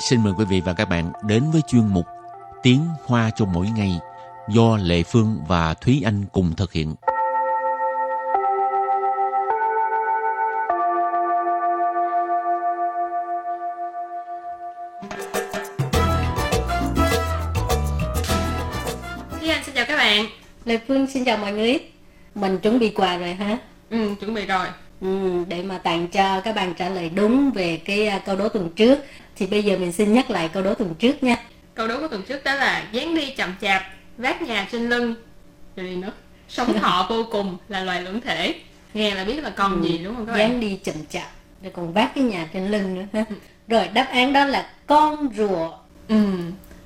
xin mời quý vị và các bạn đến với chuyên mục Tiếng Hoa cho mỗi ngày do Lệ Phương và Thúy Anh cùng thực hiện. Thúy Anh xin chào các bạn. Lê Phương xin chào mọi người. Mình chuẩn bị quà rồi hả? Ừ, chuẩn bị rồi. Ừ, để mà tặng cho các bạn trả lời đúng về cái à, câu đố tuần trước thì bây giờ mình xin nhắc lại câu đố tuần trước nha. Câu đố của tuần trước đó là dáng đi chậm chạp, vác nhà trên lưng. Rồi nữa? Sống thọ vô cùng là loài lưỡng thể. Nghe là biết là con gì đúng không các bạn? Dáng đi chậm chạp rồi còn vác cái nhà trên lưng nữa ha. Rồi đáp án đó là con rùa. Ừ,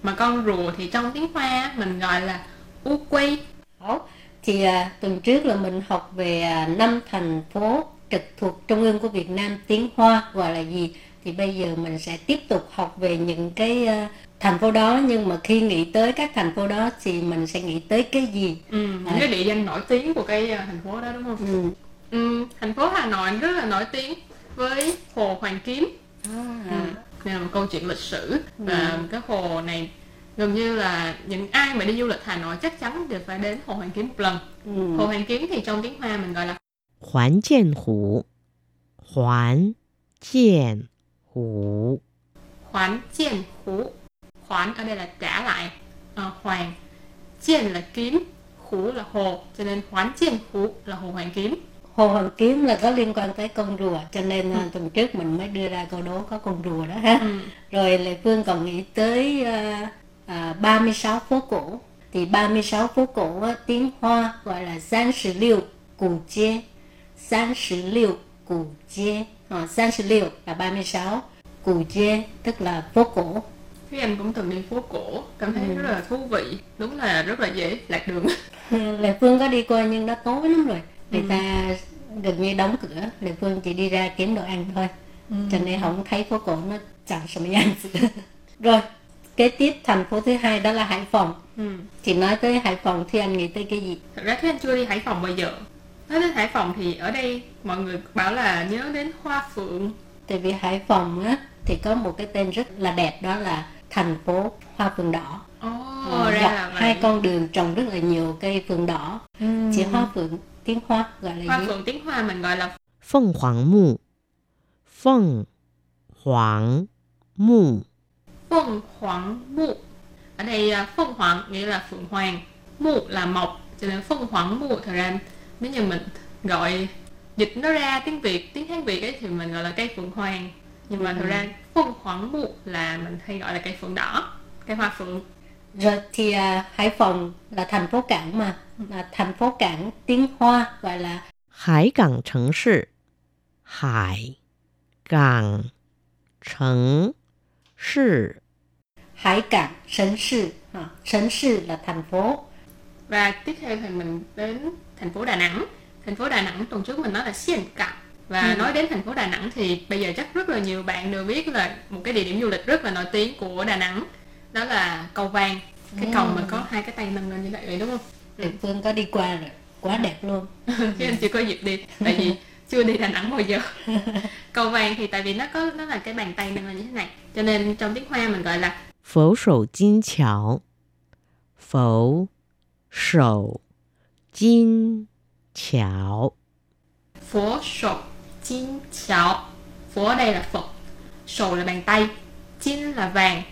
mà con rùa thì trong tiếng Hoa mình gọi là u quy. Đó. Thì à, tuần trước là mình học về à, năm thành phố trực thuộc trung ương của Việt Nam tiếng Hoa gọi là gì thì bây giờ mình sẽ tiếp tục học về những cái à, thành phố đó nhưng mà khi nghĩ tới các thành phố đó thì mình sẽ nghĩ tới cái gì Ừ, những cái địa danh nổi tiếng của cái à, thành phố đó đúng không? ừ. Ừ, thành phố Hà Nội rất là nổi tiếng với hồ Hoàn Kiếm. à, Ừ. Đây là một câu chuyện lịch sử và cái hồ này gần như là những ai mà đi du lịch Hà Nội chắc chắn đều phải đến hồ Hoàn Kiếm một lần. ừ. Hồ Hoàn Kiếm thì trong tiếng Hoa mình gọi là 环建湖，环建湖， khoán chiên hú. Khoán ở đây là trả lại. Ờ, hoàng. Chiên là kiếm. Hú là hồ. Cho nên khoán chiên hú là hồ Hoàn Kiếm. Hồ Hoàn Kiếm là có liên quan tới con rùa cho nên à, tuần trước mình mới đưa ra câu đố có con rùa đó ha Ừ. rồi Lê Phương còn nghĩ tới à, à, 36 phố cổ thì 36 phố cổ á, tiếng Hoa gọi là Giang Sử Liêu Củ Chê Giang Sử Liêu Củ Chê à, Giang Sử Liêu là 36 Củ Chê tức là phố cổ Thúy Anh cũng từng đi phố cổ, cảm thấy rất là thú vị. Đúng là rất là dễ lạc đường. Lê Phương có đi qua nhưng nó tối lắm rồi người ta gần như đóng cửa Lê Phương chỉ đi ra kiếm đồ ăn thôi cho nên không thấy phố cổ nó chẳng什么样子rồi kế tiếp thành phố thứ hai đó là Hải Phòng Ừ. thì nói tới Hải Phòng thì anh nghĩ tới cái gì Thật ra Thúy Anh chưa đi Hải Phòng bao giờ. nói đến Hải Phòng thì ở đây mọi người bảo là nhớ đến hoa phượng. Tại vì Hải Phòng á thì có một cái tên rất là đẹp đó là thành phố hoa phượng đỏ. Oh, ừ, ra dọc là hai con đường trồng rất là nhiều cây phượng đỏ. Ừ. chỉ hoa phượng tiếng hoa gọi là hoa gì? phượng tiếng hoa mình gọi là phượng hoàng mù phượng hoàng mù phượng hoàng mù ở đây à, phượng hoàng nghĩa là phượng hoàng mù là mọc cho nên phượng hoàng mù thật ra nếu như mình gọi dịch nó ra tiếng Việt, tiếng Hán Việt ấy thì mình gọi là cây phượng hoàng. Nhưng mà thật ra phượng hoàng mụ là mình hay gọi là cây phượng đỏ, cây hoa phượng. rồi thì à, Hải Phòng là thành phố cảng mà là thành phố cảng tiếng hoa gọi là 海港城市，海港城市， hải cảng sấn sự à, sấn sự là thành phố và tiếp theo thì mình đến thành phố Đà Nẵng. Thành phố Đà Nẵng tuần trước mình nói là Siem Reap và ừ. nói đến thành phố Đà Nẵng thì bây giờ chắc rất là nhiều bạn đều biết là một cái địa điểm du lịch rất là nổi tiếng của Đà Nẵng đó là cầu vàng. Cái ừ. cầu mà ừ. có hai cái tay nâng lên như vậy vậy đúng không? Thì Phương có đi qua rồi quá ừ. đẹp luôn. Chứ anh chưa có dịp đi tại vì chưa đi Đà Nẵng bao giờ. Cầu vàng thì tại vì nó có nó là cái bàn tay nâng lên như thế này. Cho nên trong tiếng Hoa mình gọi là phẫu sổ chinh chảo. Phẫu 手金桥， Phổ sổ chín cháo Phổ ở đây là Phật Sổ là bàn tay Chín là vàng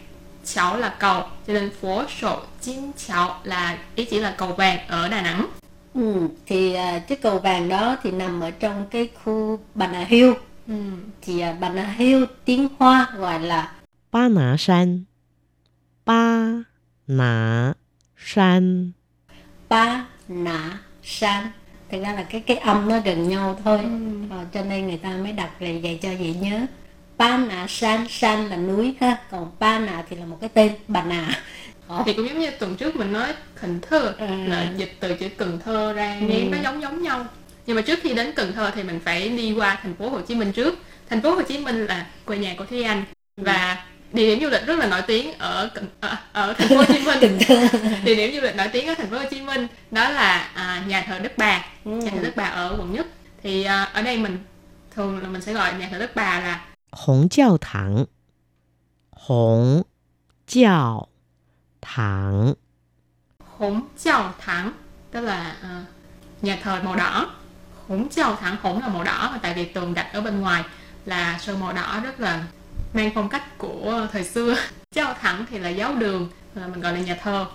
Cháo là cầu Cho nên phổ sổ chín cháo là ý chỉ là cầu vàng ở Đà Nẵng ừ, thì à, cái cầu vàng đó thì nằm ở trong cái khu Bà Hill ừ. thì à, Bà Hill tiếng hoa gọi là 巴拿山，巴拿山， Ba Nã San thực ra là cái cái âm nó gần nhau thôi. Ờ, cho nên người ta mới đặt lại vậy cho dễ nhớ. Ba Nã San San là núi ha. Còn Ba Nã thì là một cái tên Bà Nà. Ờ, Thì cũng giống như tuần trước mình nói Cần Thơ Ừ. là dịch từ chữ Cần Thơ ra nghe nó giống giống nhau. Nhưng mà trước khi đến Cần Thơ thì mình phải đi qua thành phố Hồ Chí Minh trước. Thành phố Hồ Chí Minh là quê nhà của Thúy Anh. Và địa điểm du lịch rất là nổi tiếng ở ở, ở thành phố Hồ Chí Minh. Địa điểm du lịch nổi tiếng ở thành phố Hồ Chí Minh đó là à, nhà thờ Đức Bà. Ừ. Nhà thờ Đức Bà ở quận nhất. Thì à, ở đây mình thường là mình sẽ gọi nhà thờ Đức Bà là Hồng Giáo Thẳng. Hồng Giáo Thẳng. Hồng Giáo Thẳng tức là à, nhà thờ màu đỏ. Hồng Giáo Thẳng Hồng là màu đỏ và tại vì tường đặt ở bên ngoài là sơn màu đỏ rất là mang phong cách của thời xưa. Giáo thẳng thì là giáo đường à, mình gọi là nhà thờ.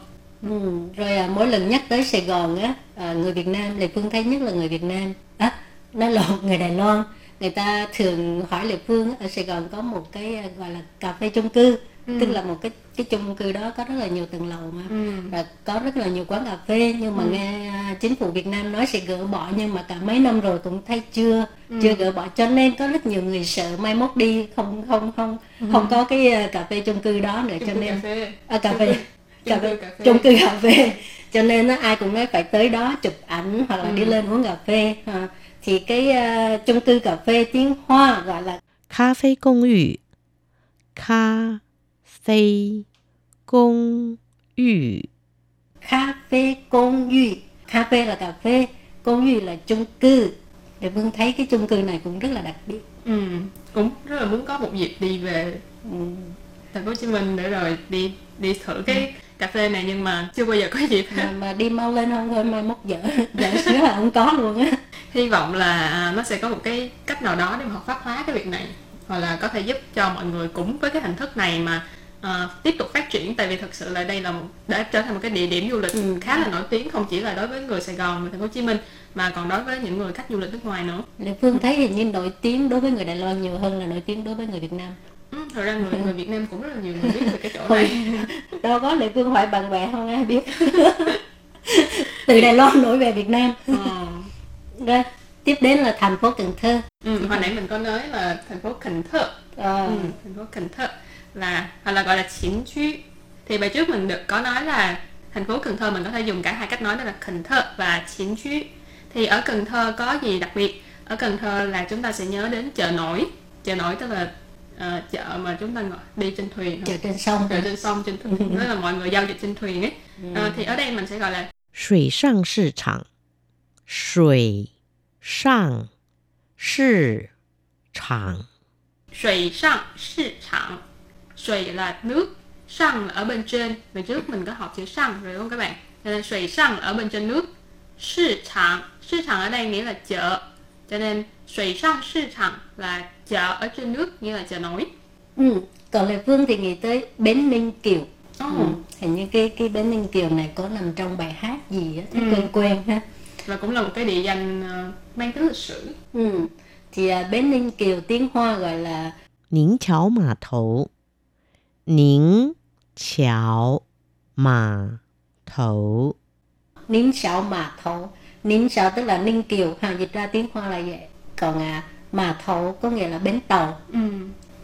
Ừ, rồi à, mỗi lần nhắc tới Sài Gòn á à, người Việt Nam Lệ Phương thấy nhất là người Việt Nam. À, á nói lộn người Đài Loan. Người ta thường hỏi Lệ Phương ở Sài Gòn có một cái à, gọi là cà phê chung cư ừ. tức là một cái cái chung cư đó có rất là nhiều tầng lầu mà ừ. và có rất là nhiều quán cà phê nhưng mà ừ. nghe à, chính phủ Việt Nam nói sẽ gỡ bỏ nhưng mà cả mấy năm rồi cũng thấy chưa ừ. chưa gỡ bỏ cho nên có rất nhiều người sợ mai mốt đi không không không ừ. không có cái à, cà phê chung cư đó nữa cho nên cà phê à, cà phê cà phê chung cư cà phê cho nên ai cũng nói phải tới đó chụp ảnh hoặc là ừ. đi lên uống cà phê thì cái uh, chung cư cà phê tiếng Hoa gọi là cà phê công ủy 咖啡公寓， cà phê công duy cà phê là cà phê công duy là chung cư để Vương thấy cái chung cư này cũng rất là đặc biệt ừ. cũng rất là muốn có một dịp đi về ừ. thành phố Hồ Chí Minh để rồi đi đi thử cái cà phê này nhưng mà chưa bao giờ có dịp mà, mà đi mau lên không thôi mai mốt dở dở sữa là không có luôn á hy vọng là à, nó sẽ có một cái cách nào đó để mà hợp pháp hóa cái việc này hoặc là có thể giúp cho mọi người cũng với cái hình thức này mà à, tiếp tục phát triển tại vì thực sự là đây là một, đã trở thành một cái địa điểm du lịch Ừ. khá là nổi tiếng không chỉ là đối với người Sài Gòn và thành phố Hồ Chí Minh mà còn đối với những người khách du lịch nước ngoài nữa. Lệ Phương thấy hình như nổi tiếng đối với người Đài Loan nhiều hơn là nổi tiếng đối với người Việt Nam. Ừ, thật ra người người Việt Nam cũng rất là nhiều người biết về cái chỗ này. đâu có Lệ Phương hỏi bạn bè không ai biết. Từ Đài Loan nổi về Việt Nam. Ờ. Rồi, tiếp đến là thành phố Cần Thơ. Ừ, hồi nãy mình có nói là thành phố Cần Thơ. Ờ, Ừ, thành phố Cần Thơ là hoặc là gọi là chiến chú thì bài trước mình được có nói là thành phố Cần Thơ mình có thể dùng cả hai cách nói đó là Cần Thơ và chiến chú thì ở Cần Thơ có gì đặc biệt? Ở Cần Thơ là chúng ta sẽ nhớ đến chợ nổi. Chợ nổi tức là uh, chợ mà chúng ta ngồi đi trên thuyền chợ trên sông. Chợ trên sông trên thuyền. Tức là mọi người giao dịch trên thuyền ấy. Uh, thì ở đây mình sẽ gọi là Sủy sang thị trường Sủy sang thị trường Sủy sang thị trường Sủy là nước, sang ở bên trên. Ngày trước mình có học chữ sang rồi đúng không các bạn? Cho nên sủy sang ở bên trên nước. thị trường, thị trường ở đây nghĩa là chợ. Cho nên sủy sang thị trường là chợ ở trên nước như là chợ nổi. Ừ, còn Lê Phương thì nghĩ tới Bến Ninh Kiều. Oh. Ừ. Hình như cái cái Bến Ninh Kiều này có nằm trong bài hát gì á, ừ. quen quen ha. Và cũng là một cái địa danh ờ, mang tính lịch sử. Ừ. Thì à, Bến Ninh Kiều tiếng Hoa gọi là Ninh Cháo Mã Thầu. 宁桥码头， Nín Sảo Mà Thổ Nín Sảo tức là Ninh Kiều ha dịch ra tiếng Hoa là vậy còn à, Mà Thổ có nghĩa là bến tàu ừ.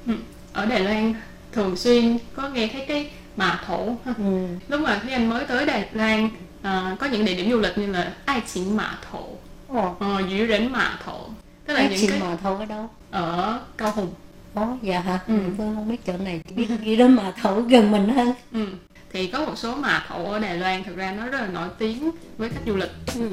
Ừ. Ở Đài Loan thường xuyên có nghe thấy cái mà thổ ha. ừ. lúc mà khi anh mới tới Đài Loan à, có những địa điểm du lịch như là Ai Chính Mã Thổ, Ồ, uh, Dữ Rỉnh Mã Thổ tức là cái những chị cái Mà Thổ ở đâu ở Cao Hùng Ồ, dạ hả? Ừ. Phương không biết chỗ này, chỉ biết ghi đến mà thổ gần mình hơn. ừ. thì có một số mã thổ ở Đài Loan thực ra nó rất là nổi tiếng với khách du lịch Ừ.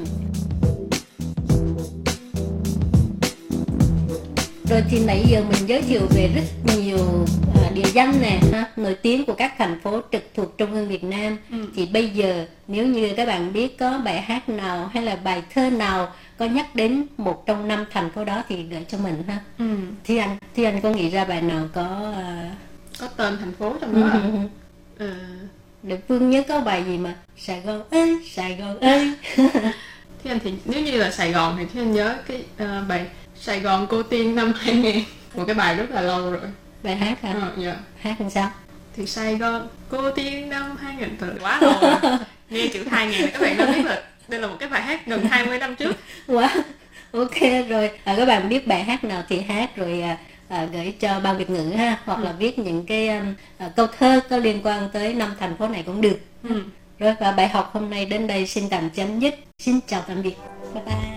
Rồi thì nãy giờ mình giới thiệu về rất nhiều à, địa danh nè, nổi tiếng của các thành phố trực thuộc Trung ương Việt Nam. Ừ. Thì bây giờ nếu như các bạn biết có bài hát nào hay là bài thơ nào có nhắc đến một trong năm thành phố đó thì gửi cho mình ha. ừ. Thì anh, thì anh có nghĩ ra bài nào có à, có tên thành phố trong đó à? ừ. Để Phương nhớ có bài gì mà Sài Gòn ơi, Sài Gòn ơi Thế anh thì nếu như là Sài Gòn thì thế anh nhớ cái ờ, bài Sài Gòn cô tiên năm 2000 một cái bài rất là lâu rồi Bài hát hả? Ờ, dạ. Hát làm sao? thì Sài Gòn cô tiên năm 2000 từ quá lâu rồi. nghe chữ 2000 các bạn đã biết là đây là một cái bài hát gần 20 năm trước. Wow, ok rồi à, Các bạn biết bài hát nào thì hát rồi à, à, gửi cho ban Việt ngữ ha Hoặc là viết những cái um, à, câu thơ có liên quan tới năm thành phố này cũng được. Ừ. Rồi và bài học hôm nay đến đây xin tạm chấm dứt. Xin chào tạm biệt. Bye bye